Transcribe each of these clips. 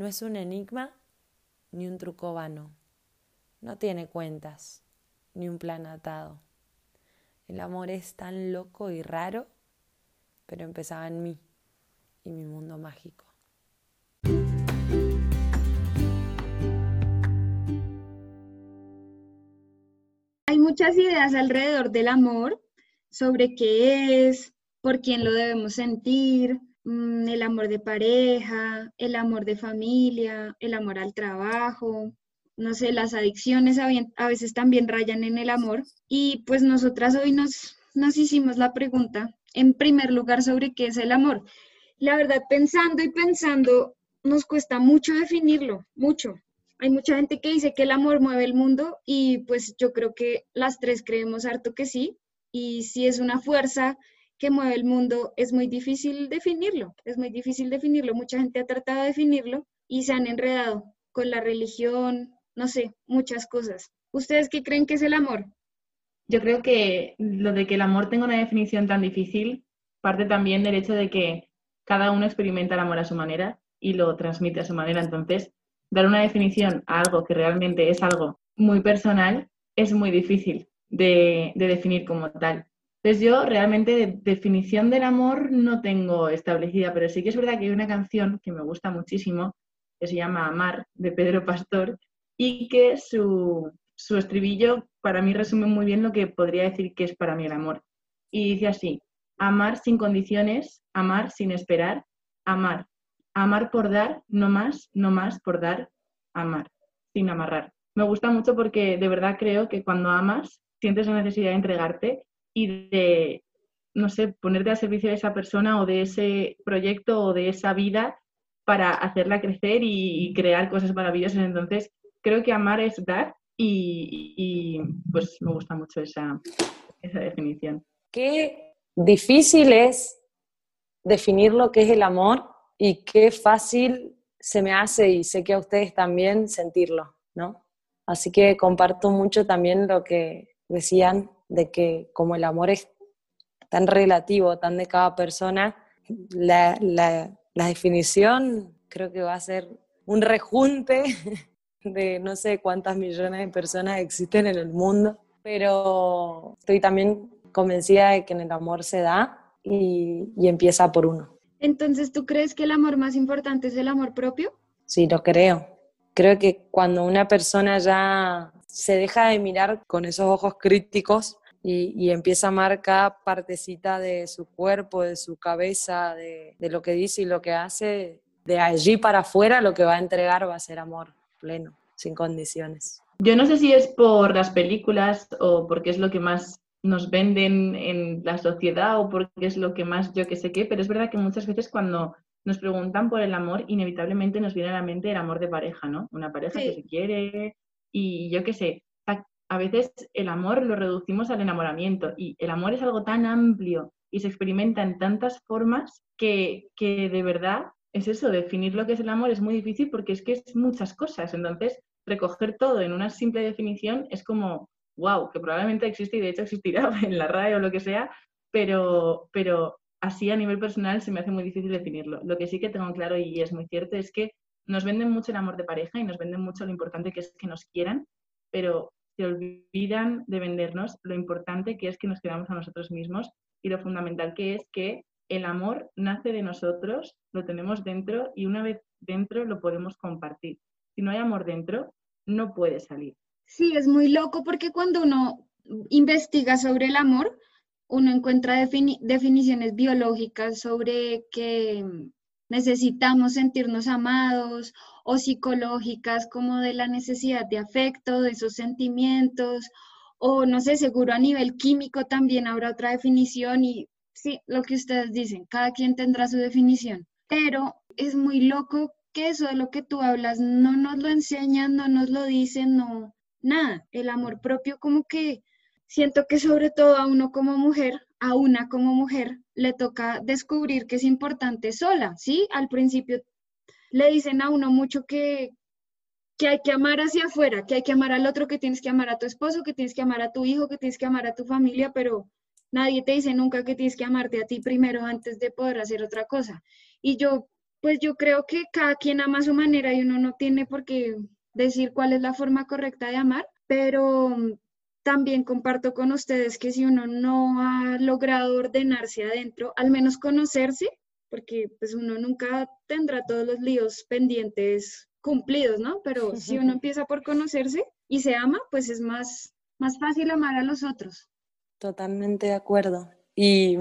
No es un enigma ni un truco vano. No tiene cuentas ni un plan atado. El amor es tan loco y raro, pero empezaba en mí y mi mundo mágico. Hay muchas ideas alrededor del amor, sobre qué es, por quién lo debemos sentir, el amor de pareja, el amor de familia, el amor al trabajo, no sé, las adicciones a veces también rayan en el amor. Y pues nosotras hoy nos, nos hicimos la pregunta, en primer lugar, sobre qué es el amor. La verdad, pensando y pensando, nos cuesta mucho definirlo, mucho. Hay mucha gente que dice que el amor mueve el mundo y pues yo creo que las tres creemos harto que sí. Y si es una fuerza que mueve el mundo, es muy difícil definirlo, es muy difícil definirlo. Mucha gente ha tratado de definirlo y se han enredado con la religión, no sé, muchas cosas. ¿Ustedes qué creen que es el amor? Yo creo que lo de que el amor tenga una definición tan difícil parte también del hecho de que cada uno experimenta el amor a su manera y lo transmite a su manera. Entonces, dar una definición a algo que realmente es algo muy personal es muy difícil de, definir como tal. Entonces yo realmente definición del amor no tengo establecida, pero sí que es verdad que hay una canción que me gusta muchísimo, que se llama Amar, de Pedro Pastor, y que su, su estribillo para mí resume muy bien lo que podría decir que es para mí el amor. Y dice así, amar sin condiciones, amar sin esperar, amar, amar por dar, no más, no más por dar, amar, sin amarrar. Me gusta mucho porque de verdad creo que cuando amas sientes la necesidad de entregarte y de, no sé, ponerte al servicio de esa persona o de ese proyecto o de esa vida para hacerla crecer y crear cosas maravillosas. Entonces, creo que amar es dar y, pues me gusta mucho esa, esa definición. Qué difícil es definir lo que es el amor y qué fácil se me hace y sé que a ustedes también sentirlo, ¿no? Así que comparto mucho también lo que decían de que como el amor es tan relativo, tan de cada persona, la, la, la definición creo que va a ser un rejunte de no sé cuántas millones de personas existen en el mundo, pero estoy también convencida de que en el amor se da y, y empieza por uno. Entonces, ¿tú crees que el amor más importante es el amor propio? Sí, lo creo. Creo que cuando una persona ya se deja de mirar con esos ojos críticos y, y, empieza a amar cada partecita de su cuerpo, de su cabeza, de, de, lo que dice y lo que hace, de allí para afuera lo que va a entregar va a ser amor pleno, sin condiciones. Yo no sé si es por las películas o porque es lo que más nos venden en la sociedad o porque es lo que más yo que sé qué, pero es verdad que muchas veces cuando nos preguntan por el amor, inevitablemente nos viene a la mente el amor de pareja, ¿no? Una pareja que se quiere y yo qué sé, a veces el amor lo reducimos al enamoramiento y el amor es algo tan amplio y se experimenta en tantas formas que, que de verdad es eso, definir lo que es el amor es muy difícil porque es que es muchas cosas. Entonces, recoger todo en una simple definición es como, wow, que probablemente existe y de hecho existirá en la RAE o lo que sea, pero, pero así a nivel personal se me hace muy difícil definirlo. Lo que sí que tengo claro y es muy cierto es que nos venden mucho el amor de pareja y nos venden mucho lo importante que es que nos quieran, pero se olvidan de vendernos lo importante que es que nos quedamos a nosotros mismos y lo fundamental que es que el amor nace de nosotros, lo tenemos dentro y una vez dentro lo podemos compartir. Si no hay amor dentro, no puede salir. Sí, es muy loco porque cuando uno investiga sobre el amor, uno encuentra definiciones biológicas sobre que necesitamos sentirnos amados o psicológicas como de la necesidad de afecto, de esos sentimientos, o no sé, seguro a nivel químico también habrá otra definición y sí, lo que ustedes dicen, cada quien tendrá su definición, pero es muy loco que eso de lo que tú hablas no nos lo enseñan, no nos lo dicen, no, nada. El amor propio como que siento que sobre todo a uno como mujer, a una como mujer, le toca descubrir que es importante sola, ¿sí? Al principio le dicen a uno mucho que, que hay que amar hacia afuera, que hay que amar al otro, que tienes que amar a tu esposo, que tienes que amar a tu hijo, que tienes que amar a tu familia, pero Nadie te dice nunca que tienes que amarte a ti primero antes de poder hacer otra cosa. Y yo pues yo creo que cada quien ama a su manera y uno no tiene por qué decir cuál es la forma correcta de amar, pero también comparto con ustedes que si uno no ha logrado ordenarse adentro, al menos conocerse, porque pues uno nunca tendrá todos los líos pendientes cumplidos, ¿no? Pero si uno empieza por conocerse y se ama, pues es más, más fácil amar a los otros. Totalmente de acuerdo. Y,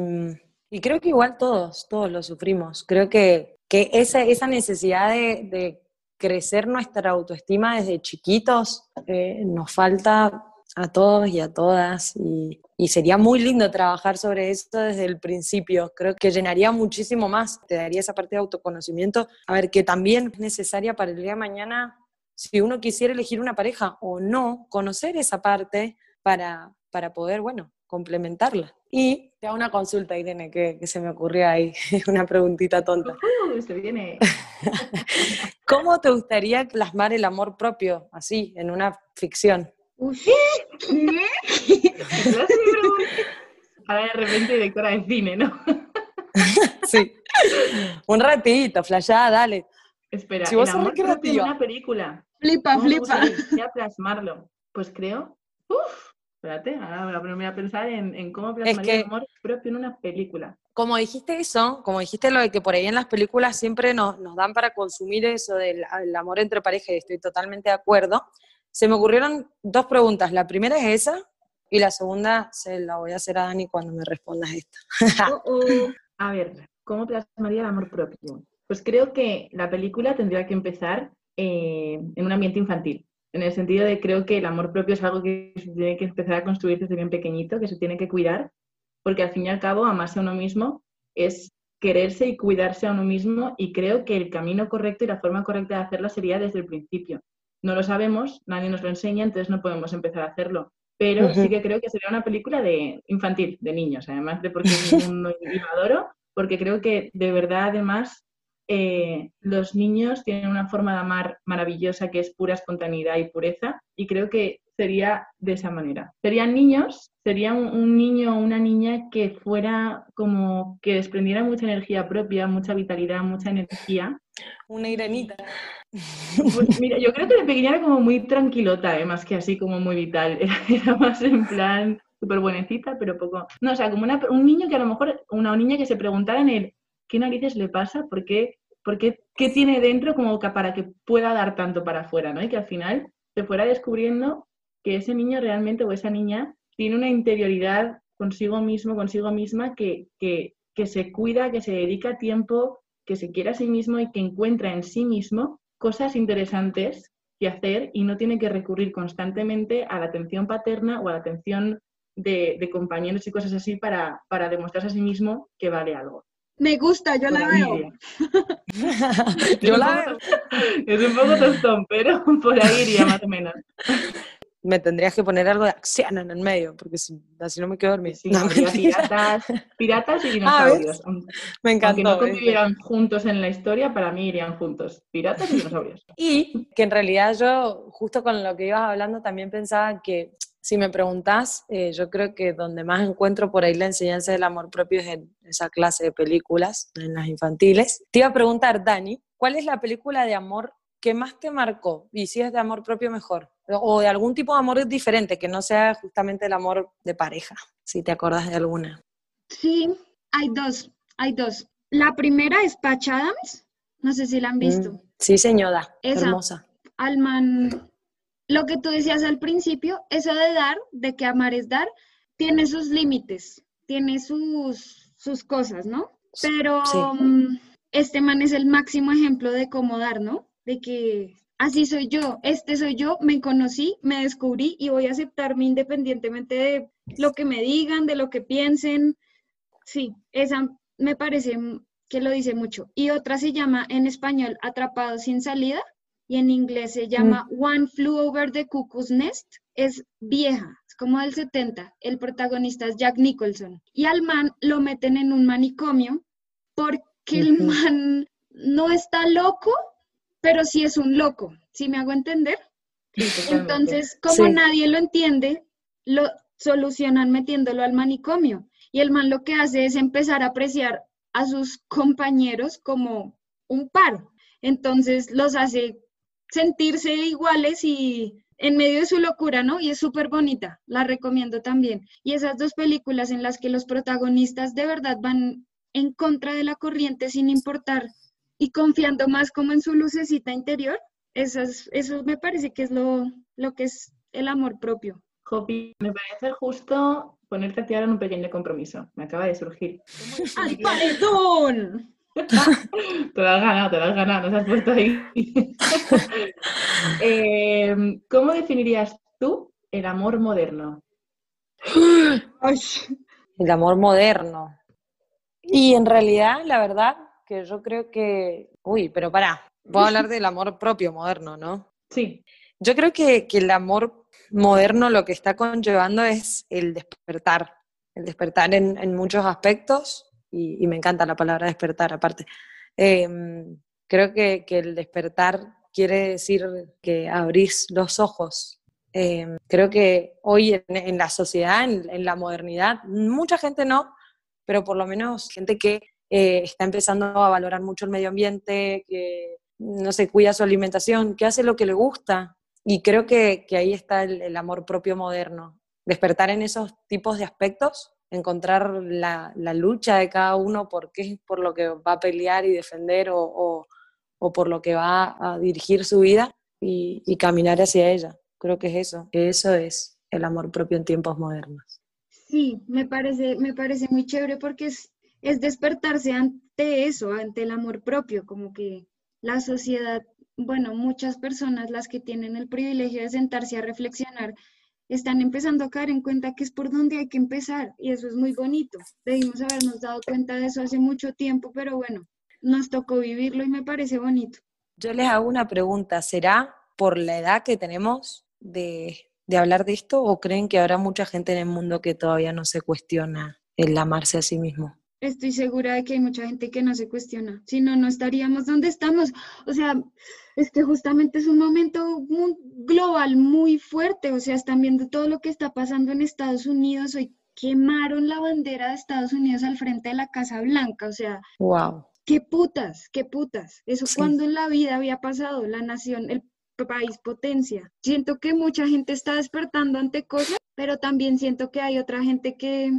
y creo que igual todos, todos lo sufrimos. Creo que, que esa, esa necesidad de, de crecer nuestra autoestima desde chiquitos eh, nos falta a todos y a todas y, y, sería muy lindo trabajar sobre eso desde el principio. Creo que llenaría muchísimo más, te daría esa parte de autoconocimiento, a ver, que también es necesaria para el día de mañana, si uno quisiera elegir una pareja o no, conocer esa parte para, para poder, bueno, complementarla. Y te hago una consulta, Irene, que, que se me ocurrió ahí, una preguntita tonta. Uh, se viene. ¿Cómo te gustaría plasmar el amor propio, así, en una ficción? ¿Qué? Ahora de repente directora de cine, ¿no? sí. Un ratito, flayada, dale. Espera, Si vos sos recreativa. una película. Flipa, ¿Cómo me flipa. gustaría plasmarlo? Pues creo. Uf, espérate, ahora voy a pensar en, en cómo plasmaría que- el amor propio en una película. Como dijiste eso, como dijiste lo de que por ahí en las películas siempre nos, nos dan para consumir eso del el amor entre pareja, y estoy totalmente de acuerdo, se me ocurrieron dos preguntas. La primera es esa, y la segunda se la voy a hacer a Dani cuando me respondas esta. Oh, oh. A ver, ¿cómo plasmaría el amor propio? Pues creo que la película tendría que empezar eh, en un ambiente infantil. En el sentido de creo que el amor propio es algo que se tiene que empezar a construir desde bien pequeñito, que se tiene que cuidar, porque al fin y al cabo amarse a uno mismo es quererse y cuidarse a uno mismo y creo que el camino correcto y la forma correcta de hacerlo sería desde el principio. No lo sabemos, nadie nos lo enseña, entonces no podemos empezar a hacerlo. Pero sí que creo que sería una película de infantil, de niños, además de porque es un mundo y lo adoro, porque creo que de verdad además eh, los niños tienen una forma de amar maravillosa que es pura espontaneidad y pureza y creo que sería de esa manera. Serían niños, sería un, un niño o una niña que fuera como que desprendiera mucha energía propia, mucha vitalidad, mucha energía. Una Irenita. Pues mira, yo creo que de pequeña era como muy tranquilota, eh, más que así como muy vital. Era, era más en plan súper buenecita, pero poco... No, o sea, como una- un niño que a lo mejor, una niña que se preguntara en él, ¿qué narices le pasa? ¿Por qué? ¿Por qué, qué tiene dentro como que para que pueda dar tanto para afuera, ¿no? Y que al final se fuera descubriendo que ese niño realmente o esa niña tiene una interioridad consigo mismo, consigo misma, que, que, que se cuida, que se dedica tiempo, que se quiere a sí mismo y que encuentra en sí mismo cosas interesantes que hacer y no tiene que recurrir constantemente a la atención paterna o a la atención de, de compañeros y cosas así para, para demostrarse a sí mismo que vale algo. Me gusta, yo la Por veo. Yo Es un la poco- Es un poco tostón, pero por ahí iría más o menos. Me tendrías que poner algo de acción en el medio, porque si, así no me quedo dormida. Sí, No, piratas, piratas y Ah, dinosaurios. Me Aunque encantó. no ¿viste? convivieran juntos en la historia, para mí irían juntos. Piratas y dinosaurios. Y que en realidad yo, justo con lo que ibas hablando, también pensaba que si me preguntás, eh, yo creo que donde más encuentro por ahí la enseñanza del amor propio es en esa clase de películas, en las infantiles. Te iba a preguntar, Dani, ¿cuál es la película de amor que más te marcó? Y si es de amor propio, mejor. O de algún tipo de amor diferente, que no sea justamente el amor de pareja, si te acordás de alguna. Sí, hay dos, hay dos. La primera es Patch Adams, no sé si la han visto. Mm, Sí, señora, Esa. hermosa. Al man, lo que tú decías al principio, eso de dar, de que amar es dar, tiene sus límites, tiene sus, sus cosas, ¿no? Pero Sí. mm, este man es el máximo ejemplo de cómo dar, ¿no? De que así soy yo, este soy yo, me conocí, me descubrí y voy a aceptarme independientemente de lo que me digan, de lo que piensen. Sí, esa me parece que lo dice mucho. Y otra se llama en español Atrapado sin salida y en inglés se llama One Flew Over the Cuckoo's Nest. Es vieja, es como del 70. El protagonista es Jack Nicholson. Y al man lo meten en un manicomio porque el Ujú. man no está loco, pero sí es un loco. ¿Sí me hago entender? Sí. Entonces, como Sí. nadie lo entiende, lo solucionan metiéndolo al manicomio. Y el man lo que hace es empezar a apreciar a sus compañeros como un par. Entonces los hace sentirse iguales y en medio de su locura, ¿no? Y es súper bonita, la recomiendo también. Y esas dos películas en las que los protagonistas de verdad van en contra de la corriente sin importar y confiando más como en su lucecita interior, eso, eso me parece que es lo, lo que es el amor propio. Jopi, me parece justo ponerte a ti en un pequeño compromiso. Me acaba de surgir. ¡Al paredón! te lo has ganado, te lo has ganado, nos has puesto ahí. Eh, ¿Cómo definirías tú el amor moderno? El amor moderno. Y en realidad, la verdad, que yo creo que. Uy, pero pará, voy a hablar del amor propio moderno, ¿no? Sí. Yo creo que, el amor moderno lo que está conllevando es el despertar, el despertar en, muchos aspectos, y, me encanta la palabra despertar aparte. Em, creo que, el despertar quiere decir que abrís los ojos. Em, creo que hoy en, la sociedad, en, la modernidad, mucha gente no, pero por lo menos gente que eh, está empezando a valorar mucho el medio ambiente, que no se cuida su alimentación, que hace lo que le gusta, y creo que, ahí está el, amor propio moderno, despertar en esos tipos de aspectos, encontrar la, lucha de cada uno por qué por lo que va a pelear y defender o, por lo que va a dirigir su vida y, caminar hacia ella. Creo que es eso, eso es el amor propio en tiempos modernos. Sí, me parece, me parece muy chévere porque es, es despertarse ante eso, ante el amor propio, como que la sociedad bueno, muchas personas, las que tienen el privilegio de sentarse a reflexionar, están empezando a caer en cuenta que es por donde hay que empezar y eso es muy bonito. Debimos habernos dado cuenta de eso hace mucho tiempo, pero bueno, nos tocó vivirlo y me parece bonito. Yo les hago una pregunta, ¿será por la edad que tenemos de, de hablar de esto o creen que habrá mucha gente en el mundo que todavía no se cuestiona el amarse a sí mismo? Estoy segura de que hay mucha gente que no se cuestiona, si no, no estaríamos donde estamos. O sea, es que justamente es un momento global muy fuerte, o sea, están viendo todo lo que está pasando en Estados Unidos, hoy quemaron la bandera de Estados Unidos al frente de la Casa Blanca, o sea, wow. Qué putas, qué putas. Eso cuando en la vida había pasado, la nación, el país potencia. Siento que mucha gente está despertando ante cosas, pero también siento que hay otra gente que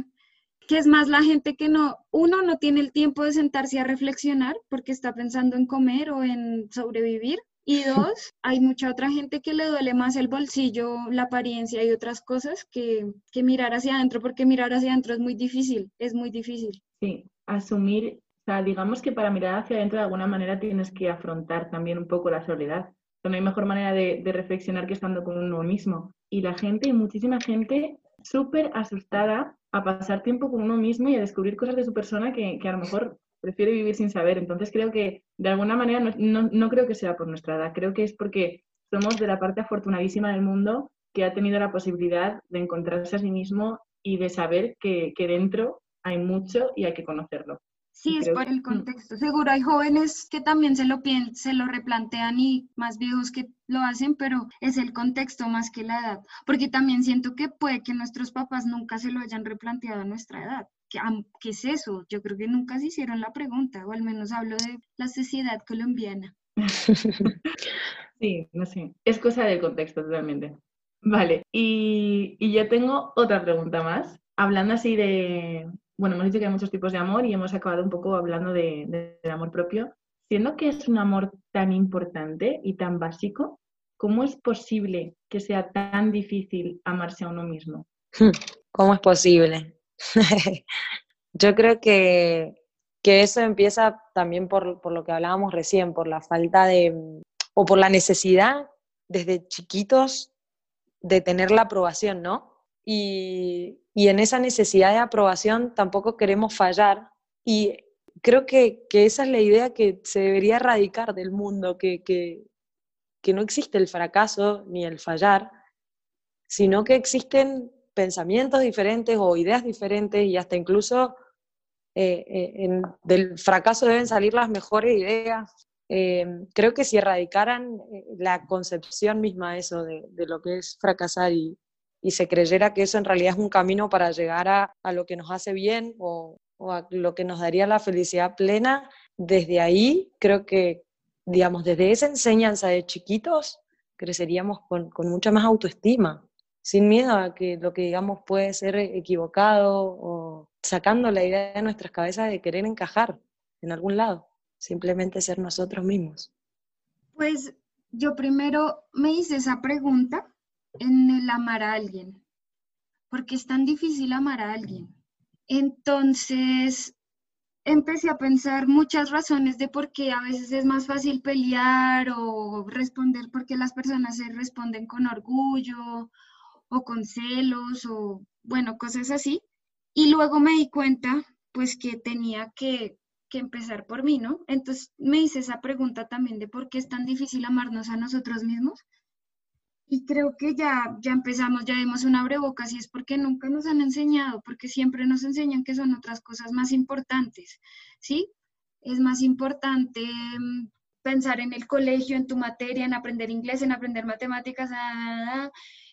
que es más la gente que no, uno no tiene el tiempo de sentarse a reflexionar porque está pensando en comer o en sobrevivir. Y dos, hay mucha otra gente que le duele más el bolsillo, la apariencia y otras cosas que, que mirar hacia adentro, porque mirar hacia adentro es muy difícil, es muy difícil. Sí, asumir, o sea, digamos que para mirar hacia adentro de alguna manera tienes que afrontar también un poco la soledad. No hay mejor manera de, de reflexionar que estando con uno mismo. Y la gente, muchísima gente, súper asustada a pasar tiempo con uno mismo y a descubrir cosas de su persona que, a lo mejor prefiere vivir sin saber. Entonces creo que de alguna manera no, no, creo que sea por nuestra edad, creo que es porque somos de la parte afortunadísima del mundo que ha tenido la posibilidad de encontrarse a sí mismo y de saber que, que dentro hay mucho y hay que conocerlo. Sí, es por el mm. contexto. Seguro hay jóvenes que también se lo, se lo replantean y más viejos que lo hacen, pero es el contexto más que la edad. Porque también siento que puede que nuestros papás nunca se lo hayan replanteado a nuestra edad. ¿Qué, ¿Qué es eso? Yo creo que nunca se hicieron la pregunta, o al menos hablo de la sociedad colombiana. Sí, no sé. Es cosa del contexto totalmente. Vale, y, y yo tengo otra pregunta más. Hablando así de, bueno, hemos dicho que hay muchos tipos de amor y hemos acabado un poco hablando de, del amor propio. Siendo que es un amor tan importante y tan básico, ¿cómo es posible que sea tan difícil amarse a uno mismo? ¿Cómo es posible? Yo creo que, que, eso empieza también por, por lo que hablábamos recién, por la falta de, o por la necesidad desde chiquitos de tener la aprobación, ¿no? y, en esa necesidad de aprobación tampoco queremos fallar y creo que, esa es la idea que se debería erradicar del mundo, que, que, no existe el fracaso ni el fallar, sino que existen pensamientos diferentes o ideas diferentes y hasta incluso eh, eh, del fracaso deben salir las mejores ideas. Eh, creo que si erradicaran la concepción misma eso de, de, lo que es fracasar y, y se creyera que eso en realidad es un camino para llegar a, lo que nos hace bien o, a lo que nos daría la felicidad plena, desde ahí creo que, digamos, desde esa enseñanza de chiquitos, creceríamos con, con mucha más autoestima, sin miedo a que lo que digamos puede ser equivocado o sacando la idea de nuestras cabezas de querer encajar en algún lado, simplemente ser nosotros mismos. Pues yo primero me hice esa pregunta en el amar a alguien, porque es tan difícil amar a alguien. Entonces empecé a pensar muchas razones de por qué a veces es más fácil pelear o responder porque las personas se responden con orgullo o con celos o bueno, cosas así. Y luego me di cuenta pues que tenía que que empezar por mí, ¿no? Entonces me hice esa pregunta también de por qué es tan difícil amarnos a nosotros mismos. Y creo que ya, ya empezamos, ya vimos un abrebocas y es porque nunca nos han enseñado, porque siempre nos enseñan que son otras cosas más importantes, ¿sí? Es más importante mm, pensar en el colegio, en tu materia, en aprender inglés, en aprender matemáticas,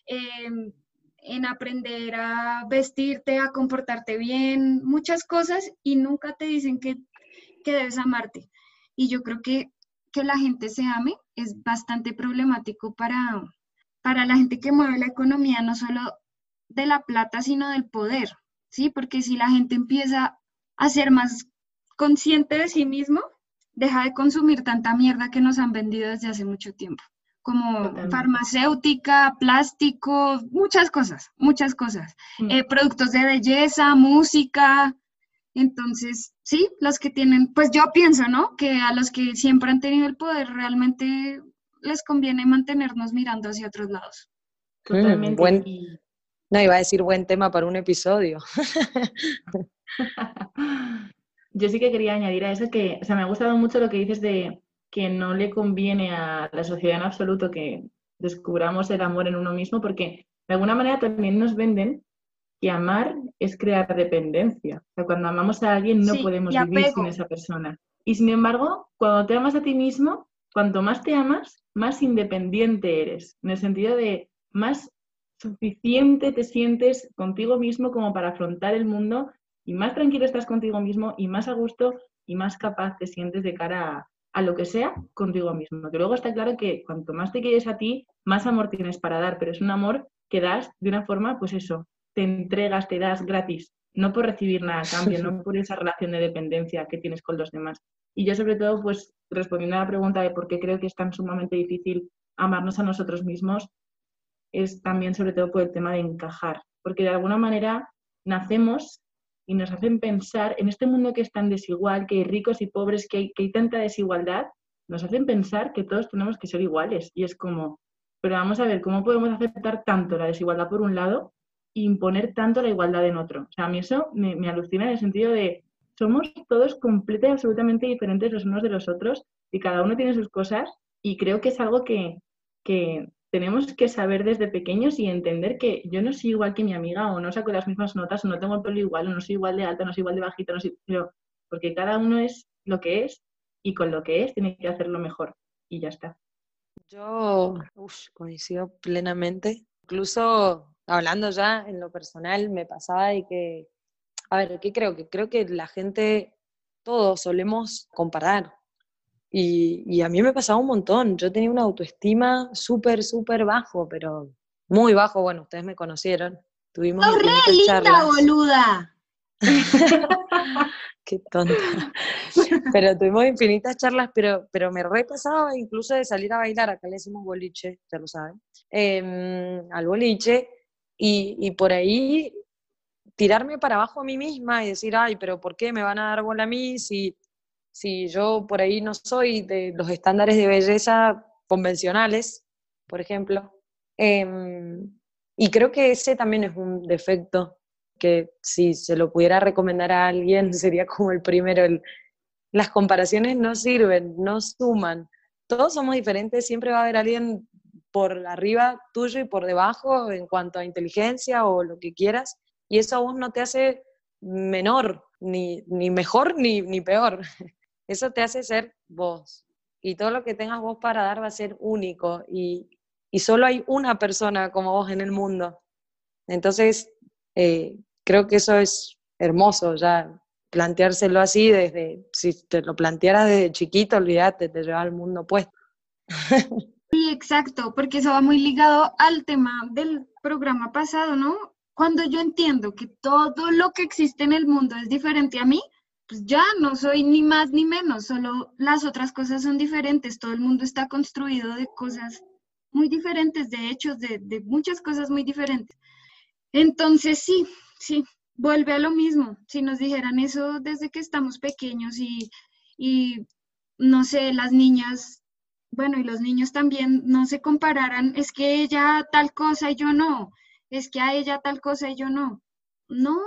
em, en aprender a vestirte, a comportarte bien, muchas cosas y nunca te dicen que que debes amarte. Y yo creo que que la gente se ame es bastante problemático para, para la gente que mueve la economía, no solo de la plata, sino del poder, ¿sí? Porque si la gente empieza a ser más consciente de sí mismo, deja de consumir tanta mierda que nos han vendido desde hace mucho tiempo, como farmacéutica, plástico, muchas cosas, muchas cosas, mm. eh, productos de belleza, música, entonces, sí, los que tienen, pues yo pienso, ¿no? Que a los que siempre han tenido el poder realmente les conviene mantenernos mirando hacia otros lados. Mm, Totalmente. No, iba a decir buen tema para un episodio. yo sí que quería añadir a eso que, o sea, me ha gustado mucho lo que dices de que no le conviene a la sociedad en absoluto que descubramos el amor en uno mismo, porque de alguna manera también nos venden que amar es crear dependencia. O sea, cuando amamos a alguien no podemos vivir sin esa persona. Y sin embargo, cuando te amas a ti mismo, cuanto más te amas, más independiente eres, en el sentido de más suficiente te sientes contigo mismo como para afrontar el mundo y más tranquilo estás contigo mismo y más a gusto y más capaz te sientes de cara a, a lo que sea contigo mismo. Que luego está claro que cuanto más te quieres a ti, más amor tienes para dar, pero es un amor que das de una forma, pues eso, te entregas, te das gratis, no por recibir nada a cambio, no por esa relación de dependencia que tienes con los demás. Y yo sobre todo, pues respondiendo a la pregunta de por qué creo que es tan sumamente difícil amarnos a nosotros mismos, es también sobre todo por el tema de encajar, porque de alguna manera nacemos y nos hacen pensar en este mundo que es tan desigual, que hay ricos y pobres, que hay, que tanta desigualdad, nos hacen pensar que todos tenemos que ser iguales. Y es como, pero vamos a ver, ¿cómo podemos aceptar tanto la desigualdad por un lado imponer tanto la igualdad en otro. O sea, a mí eso me, alucina en el sentido de somos todos completamente absolutamente diferentes los unos de los otros y cada uno tiene sus cosas y creo que es algo que, tenemos que saber desde pequeños y entender que yo no soy igual que mi amiga o no saco las mismas notas o no tengo el pelo igual o no soy igual de alta, no soy igual de bajita, no soy, pero porque cada uno es lo que es y con lo que es tiene que hacerlo mejor y ya está. Yo coincido plenamente. Incluso hablando ya en lo personal, me pasaba de que, a ver, ¿qué creo? Que creo que la gente, todos solemos comparar. Y, a mí me pasaba un montón. Yo tenía una autoestima súper, súper bajo, pero muy bajo. Bueno, ustedes me conocieron. Tuvimos ¡Oh, re linda, boluda! Qué tonta. Pero tuvimos infinitas charlas, pero, pero me repasaba incluso de salir a bailar, acá le decimos boliche, ya lo saben, em, al boliche, y, por ahí tirarme para abajo a mí misma y decir, ay, pero ¿por qué me van a dar bola a mí si, si yo por ahí no soy de los estándares de belleza convencionales, por ejemplo? Em, y creo que ese también es un defecto que si se lo pudiera recomendar a alguien sería como el primero, las comparaciones no sirven, no suman. Todos somos diferentes, siempre va a haber alguien por arriba tuyo y por debajo en cuanto a inteligencia o lo que quieras, y eso a vos no te hace menor, ni, ni mejor ni, ni peor. Eso te hace ser vos. Y todo lo que tengas vos para dar va a ser único. Y, y solo hay una persona como vos en el mundo. Entonces, eh, creo que eso es hermoso ya. planteárselo así desde, si te lo plantearas desde chiquito, olvídate, te lleva al mundo puesto. Sí, exacto, porque eso va muy ligado al tema del programa pasado, ¿no? Cuando yo entiendo que todo lo que existe en el mundo es diferente a mí, pues ya no soy ni más ni menos, solo las otras cosas son diferentes, todo el mundo está construido de cosas muy diferentes, de hechos, de, muchas cosas muy diferentes. Entonces sí, sí, vuelve a lo mismo. Si nos dijeran eso desde que estamos pequeños y, y no sé, las niñas, bueno, y los niños también no se compararan, es que ella tal cosa y yo no, es que a ella tal cosa y yo no. No,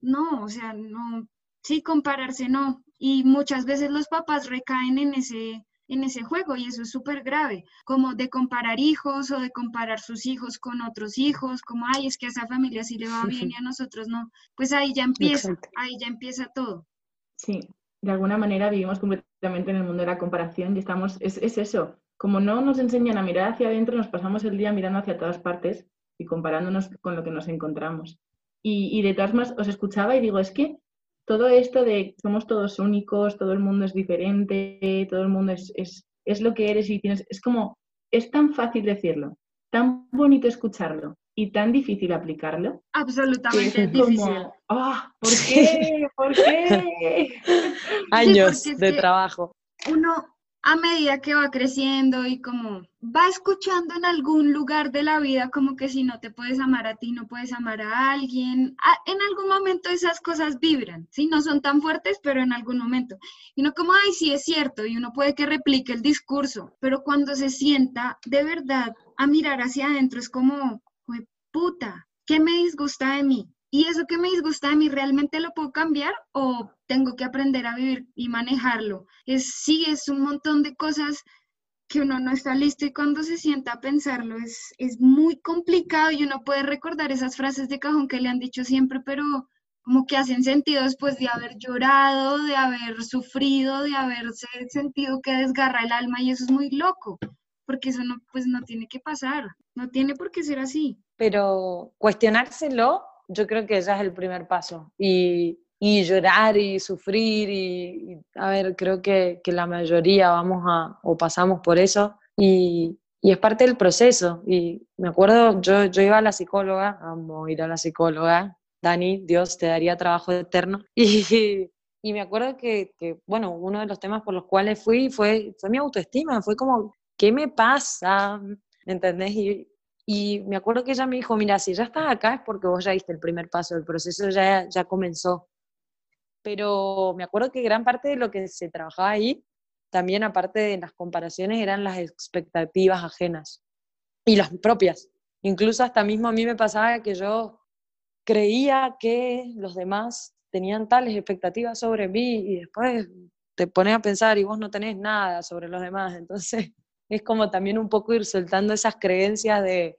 no, o sea, no, sí compararse no. Y muchas veces los papás recaen en ese, en ese juego y eso es súper grave, como de comparar hijos o de comparar sus hijos con otros hijos, como, ay, es que a esa familia sí le va bien y a nosotros no. Pues ahí ya empieza, ahí ya empieza todo. Sí, de alguna manera vivimos completamente en el mundo de la comparación y estamos, es, es eso, como no nos enseñan a mirar hacia adentro, nos pasamos el día mirando hacia todas partes y comparándonos con lo que nos encontramos. Y, y de todas maneras os escuchaba y digo, es que todo esto de somos todos únicos, todo el mundo es diferente, todo el mundo es, es, lo que eres y tienes, es como, es tan fácil decirlo, tan bonito escucharlo y tan difícil aplicarlo. Absolutamente difícil. Ah, ¿Por qué? ¿Por qué? Años de trabajo. Uno, a medida que va creciendo y como va escuchando en algún lugar de la vida como que si no te puedes amar a ti, no puedes amar a alguien, en algún momento esas cosas vibran, ¿sí? No son tan fuertes, pero en algún momento. Y no como, ay, sí es cierto, y uno puede que replique el discurso, pero cuando se sienta de verdad a mirar hacia adentro es como, puta, ¿qué me disgusta de mí? ¿Y eso que me disgusta de mí realmente lo puedo cambiar o tengo que aprender a vivir y manejarlo? Es, sí, es un montón de cosas que uno no está listo y cuando se sienta a pensarlo es, es muy complicado y uno puede recordar esas frases de cajón que le han dicho siempre, pero como que hacen sentido después de haber llorado, de haber sufrido, de haberse sentido que desgarra el alma y eso es muy loco, porque eso no, pues no tiene que pasar, no tiene por qué ser así. Pero cuestionárselo yo creo que ya es el primer paso. Y, y llorar y sufrir y, a ver, creo que, que, la mayoría vamos a, o pasamos por eso y, y, es parte del proceso. Y me acuerdo, yo, yo iba a la psicóloga, amo ir a la psicóloga, Dani, Dios te daría trabajo eterno. Y, y me acuerdo que, que, bueno, uno de los temas por los cuales fui fue, fue mi autoestima, fue como, ¿qué me pasa? ¿Entendés? Y, y me acuerdo que ella me dijo, mira, si ya estás acá es porque vos ya diste el primer paso, el proceso ya, ya comenzó. Pero me acuerdo que gran parte de lo que se trabajaba ahí, también aparte de las comparaciones, eran las expectativas ajenas y las propias. Incluso hasta mismo a mí me pasaba que yo creía que los demás tenían tales expectativas sobre mí y después te pones a pensar y vos no tenés nada sobre los demás. Entonces, es como también un poco ir soltando esas creencias de,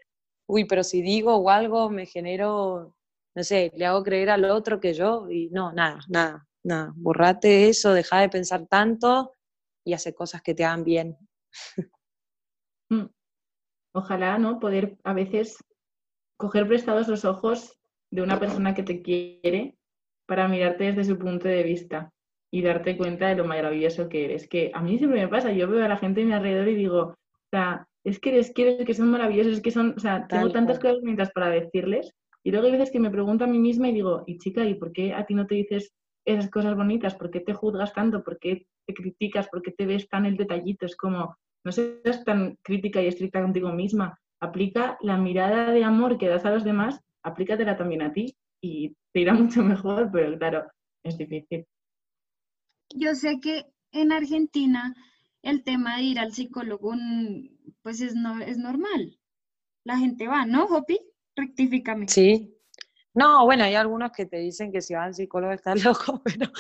uy, pero si digo o algo me genero, no sé, le hago creer al otro que yo, y no, nada, nada, nada, borrate eso, deja de pensar tanto y hace cosas que te hagan bien. Mm. Ojalá, ¿no? Poder a veces coger prestados los ojos de una persona que te quiere para mirarte desde su punto de vista y darte cuenta de lo maravilloso que eres. Que a mí siempre me pasa, yo veo a la gente a mi alrededor y digo, o sea, es que eres, que, que son maravillosos, es que son, o sea, tengo tantas cosas bonitas para decirles. Y luego hay veces que me pregunto a mí misma y digo, y chica, ¿y por qué a ti no te dices esas cosas bonitas? ¿Por qué te juzgas tanto? ¿Por qué te criticas? ¿Por qué te ves tan el detallito? Es como, no seas tan crítica y estricta contigo misma. Aplica la mirada de amor que das a los demás, aplícatela también a ti y te irá mucho mejor, pero claro, es difícil. Yo sé que en Argentina el tema de ir al psicólogo, pues es, no, es normal. La gente va, ¿no, Hopi? Rectifícame. Sí. No, bueno, hay algunos que te dicen que si van al psicólogo estás loco, pero,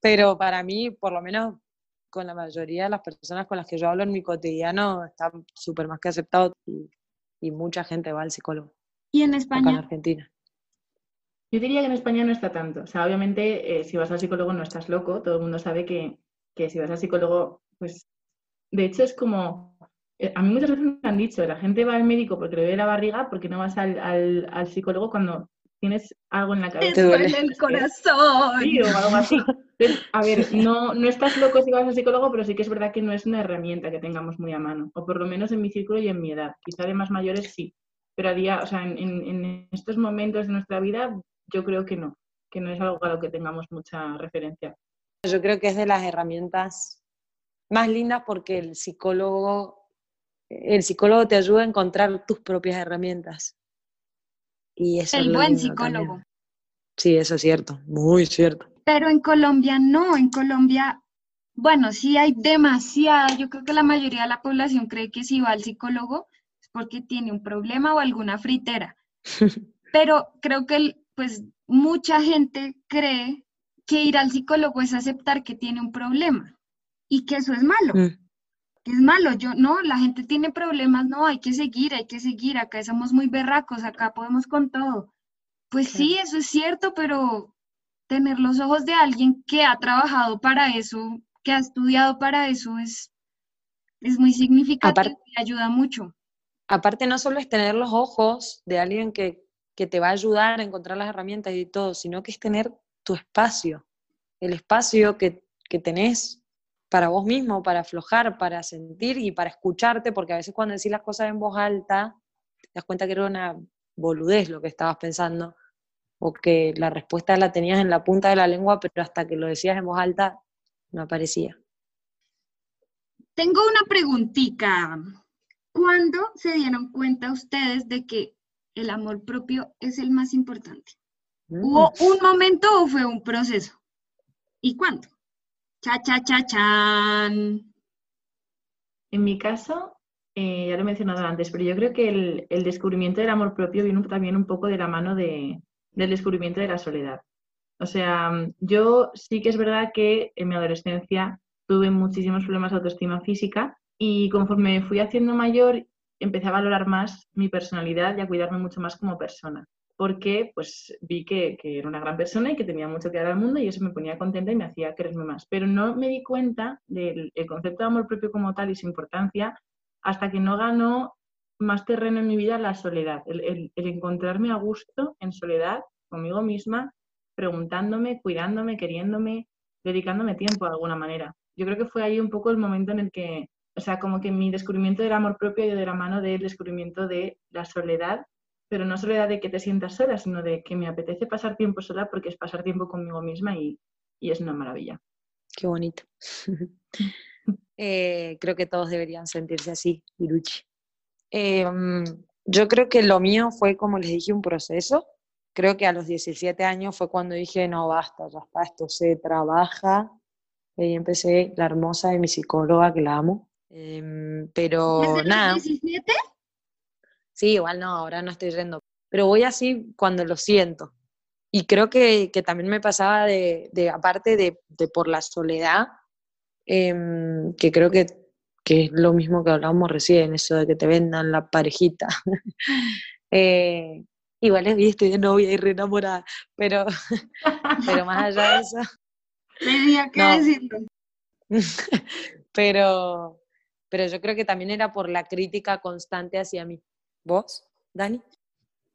pero para mí, por lo menos con la mayoría de las personas con las que yo hablo en mi cotidiano, está súper más que aceptado y, mucha gente va al psicólogo. ¿Y en España? en Argentina. Yo diría que en España no está tanto. O sea, obviamente, eh, si vas al psicólogo no estás loco. Todo el mundo sabe que, que si vas al psicólogo, pues, de hecho es como, eh, a mí muchas veces me han dicho, la gente va al médico porque le duele la barriga, porque no vas al, al, al psicólogo cuando tienes algo en la cabeza. Te duele el corazón. Sí, o algo así. a ver, no, no estás loco si vas al psicólogo, pero sí que es verdad que no es una herramienta que tengamos muy a mano, o por lo menos en mi círculo y en mi edad. Quizá de más mayores sí, pero a día, o sea, en, en estos momentos de nuestra vida, yo creo que no, que no es algo a lo que tengamos mucha referencia. Yo creo que es de las herramientas más lindas porque el psicólogo, el psicólogo te ayuda a encontrar tus propias herramientas. Y eso el buen psicólogo. Sí, eso es cierto, muy cierto. Pero en Colombia no, en Colombia, bueno, sí hay demasiada, yo creo que la mayoría de la población cree que si va al psicólogo es porque tiene un problema o alguna fritera. Pero creo que pues mucha gente cree que ir al psicólogo es aceptar que tiene un problema y que eso es malo. Mm. Que es malo, yo no, la gente tiene problemas, no, hay que seguir, hay que seguir, acá somos muy berracos, acá podemos con todo. Pues sí, eso es cierto, pero tener los ojos de alguien que ha trabajado para eso, que ha estudiado para eso, es, es muy significativo y ayuda mucho. Aparte, no solo es tener los ojos de alguien que, que te va a ayudar a encontrar las herramientas y todo, sino que es tener tu espacio, el espacio que, que tenés para vos mismo, para aflojar, para sentir y para escucharte, porque a veces cuando decís las cosas en voz alta, te das cuenta que era una boludez lo que estabas pensando, o que la respuesta la tenías en la punta de la lengua, pero hasta que lo decías en voz alta no aparecía. Tengo una preguntita. ¿Cuándo se dieron cuenta ustedes de que el amor propio es el más importante? Mm. ¿Hubo un momento o fue un proceso? ¿Y cuándo? Cha, cha, cha, chan. En mi caso, eh, ya lo he mencionado antes, pero yo creo que el, descubrimiento del amor propio viene también un poco de la mano del descubrimiento de la soledad. O sea, yo sí que es verdad que en mi adolescencia tuve muchísimos problemas de autoestima física y conforme fui haciendo mayor empecé a valorar más mi personalidad y a cuidarme mucho más como persona porque pues vi que, era una gran persona y que tenía mucho que dar al mundo y eso me ponía contenta y me hacía quererme más. Pero no me di cuenta del concepto de amor propio como tal y su importancia hasta que no ganó más terreno en mi vida la soledad, el, encontrarme a gusto en soledad conmigo misma, preguntándome, cuidándome, queriéndome, dedicándome tiempo de alguna manera. Yo creo que fue ahí un poco el momento en el que, o sea, como que mi descubrimiento del amor propio y de la mano del descubrimiento de la soledad pero no soledad de que te sientas sola, sino de que me apetece pasar tiempo sola porque es pasar tiempo conmigo misma y, es una maravilla. Qué bonito. Eh, creo que todos deberían sentirse así, Iruchi. Em, yo creo que lo mío fue, como les dije, un proceso. Creo que a los 17 años fue cuando dije, no, basta, ya está, esto se trabaja. Y empecé la hermosa de mi psicóloga, que la amo. Em, pero nada. 17? Sí, igual no, ahora no estoy yendo, pero voy así cuando lo siento. Y creo que, también me pasaba de, aparte de, por la soledad, em, que creo que, es lo mismo que hablábamos recién, eso de que te vendan la parejita. eh, igual es estoy de novia y re enamorada, pero, pero más allá de eso. Tenía que decirlo. pero, pero yo creo que también era por la crítica constante hacia mí. ¿Vos, Dani?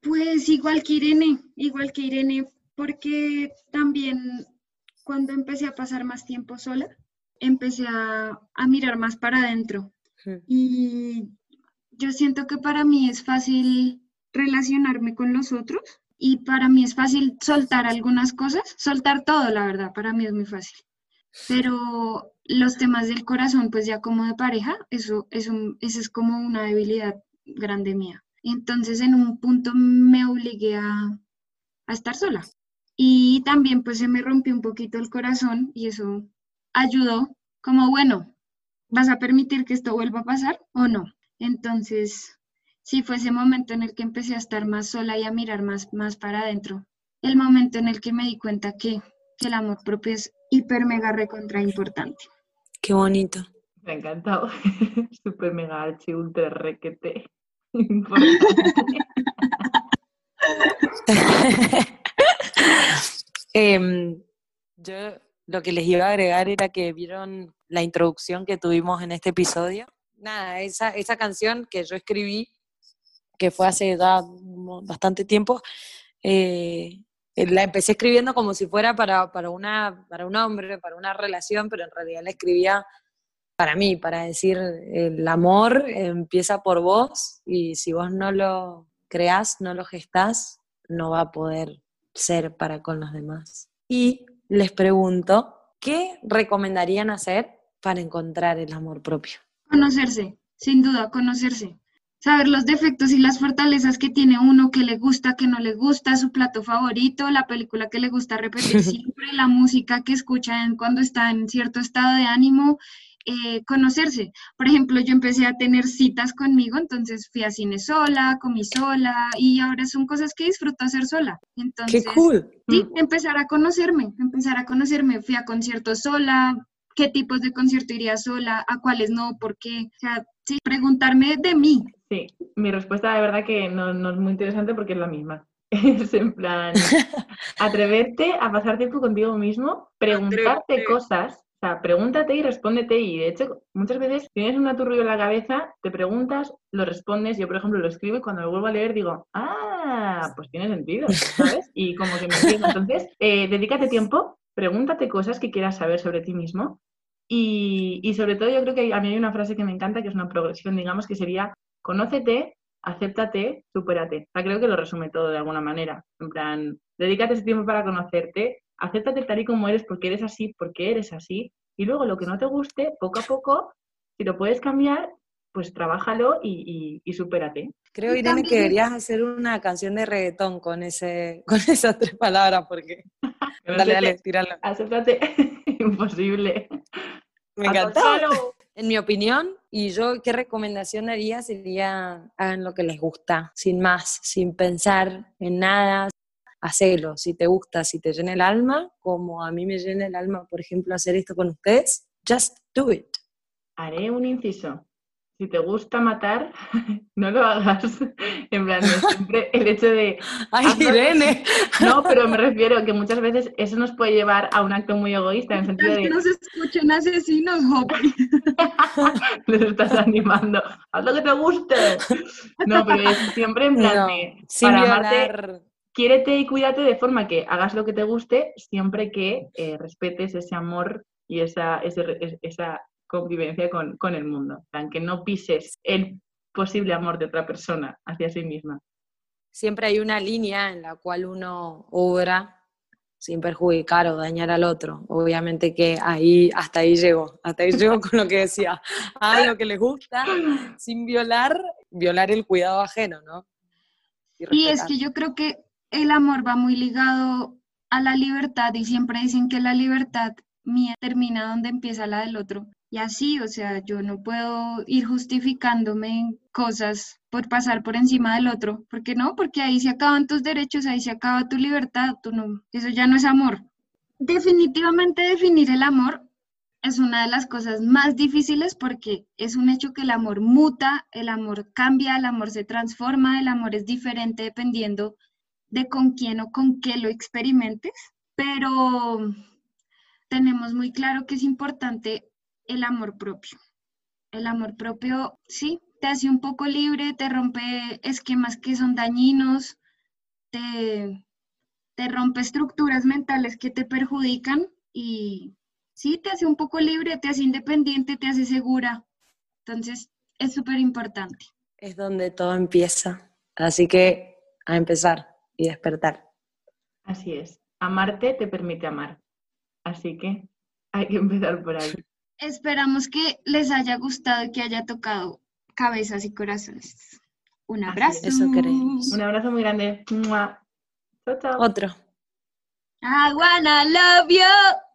Pues igual que Irene, igual que Irene, porque también cuando empecé a pasar más tiempo sola, empecé a, mirar más para adentro. Y yo siento que para mí es fácil relacionarme con los otros y para mí es fácil soltar algunas cosas, soltar todo, la verdad, para mí es muy fácil. Pero los temas del corazón, pues ya como de pareja, eso, eso, eso es como una debilidad grande mía. Entonces en un punto me obligué a, estar sola. Y también pues se me rompió un poquito el corazón y eso ayudó como, bueno, ¿vas a permitir que esto vuelva a pasar o no? Entonces, sí fue ese momento en el que empecé a estar más sola y a mirar más, más para adentro. El momento en el que me di cuenta que, que el amor propio es hiper mega recontra importante. Qué bonito. Me ha encantado. Super mega archi ultra requete. Em, yo lo que les iba a agregar era que vieron la introducción que tuvimos en este episodio. Nada, esa, esa canción que yo escribí, que fue hace ya bastante tiempo, eh, la empecé escribiendo como si fuera para, para, una, para un hombre, para una relación, pero en realidad la escribía para mí, para decir, el amor empieza por vos y si vos no lo creás, no lo gestás, no va a poder ser para con los demás. Y les pregunto, ¿qué recomendarían hacer para encontrar el amor propio? Conocerse, sin duda, conocerse. Saber los defectos y las fortalezas que tiene uno, que le gusta, que no le gusta, su plato favorito, la película que le gusta repetir siempre, la música que escuchan cuando está en cierto estado de ánimo eh, conocerse. Por ejemplo, yo empecé a tener citas conmigo, entonces fui a cine sola, comí sola y ahora son cosas que disfruto hacer sola. Entonces, ¡Qué cool! Sí, empezar a conocerme, empezar a conocerme. Fui a conciertos sola, qué tipos de concierto iría sola, a cuáles no, por qué. O sea, sí, preguntarme de mí. Sí, mi respuesta de verdad que no, no es muy interesante porque es la misma. Es en plan, atreverte a pasar tiempo contigo mismo, preguntarte cosas o sea, pregúntate y respóndete. Y de hecho, muchas veces tienes un aturrillo en la cabeza, te preguntas, lo respondes. Yo, por ejemplo, lo escribo y cuando lo vuelvo a leer digo, ah, pues tiene sentido, ¿sabes? Y como que me entiendo. Entonces, eh, dedícate tiempo, pregúntate cosas que quieras saber sobre ti mismo. Y, y sobre todo, yo creo que a mí hay una frase que me encanta, que es una progresión, digamos, que sería, conócete, acéptate, supérate. O sea, creo que lo resume todo de alguna manera. En plan, dedícate ese tiempo para conocerte, acéptate tal y como eres porque eres así, porque eres así, y luego lo que no te guste, poco a poco, si lo puedes cambiar, pues trabájalo y, y, supérate. Creo, Irene, que deberías hacer una canción de reggaetón con, ese, con esas tres palabras, porque... dale, dale, tíralo. Acéptate, imposible. Me encanta. En mi opinión, y yo qué recomendación daría sería hagan lo que les gusta, sin más, sin pensar en nada, hacelo, si te gusta, si te llena el alma, como a mí me llena el alma, por ejemplo, hacer esto con ustedes, just do it. Haré un inciso. Si te gusta matar, no lo hagas. En plan, siempre el hecho de... ¡Ay, Irene! No, pero me refiero a que muchas veces eso nos puede llevar a un acto muy egoísta, en el sentido de... que nos escuchen asesinos, Hopi. Les estás animando. Haz lo que te guste. No, pero es siempre en plan de... para amarte, quiérete y cuídate de forma que hagas lo que te guste siempre que eh, respetes ese amor y esa, esa convivencia con, con, el mundo. Que no pises el posible amor de otra persona hacia sí misma. Siempre hay una línea en la cual uno obra sin perjudicar o dañar al otro. Obviamente que ahí, hasta ahí llego, hasta ahí llego con lo que decía, a lo que les gusta, sin violar, violar el cuidado ajeno, ¿no? y es que yo creo que el amor va muy ligado a la libertad y siempre dicen que la libertad mía termina donde empieza la del otro. Y así, o sea, yo no puedo ir justificándome en cosas por pasar por encima del otro, porque no, porque ahí se acaban tus derechos, ahí se acaba tu libertad, tú no, eso ya no es amor. Definitivamente definir el amor es una de las cosas más difíciles porque es un hecho que el amor muta, el amor cambia, el amor se transforma, el amor es diferente dependiendo de con quién o con qué lo experimentes, pero tenemos muy claro que es importante el amor propio. El amor propio, sí, te hace un poco libre, te rompe esquemas que son dañinos, te, te rompe estructuras mentales que te perjudican y sí, te hace un poco libre, te hace independiente, te hace segura. Entonces, es súper importante. Es donde todo empieza. Así que a empezar y despertar. Así es. Amarte te permite amar. Así que hay que empezar por ahí. Esperamos que les haya gustado y que haya tocado cabezas y corazones. Un abrazo. Eso queremos. Un abrazo muy grande. Chao, chao. Otro. I wanna love you.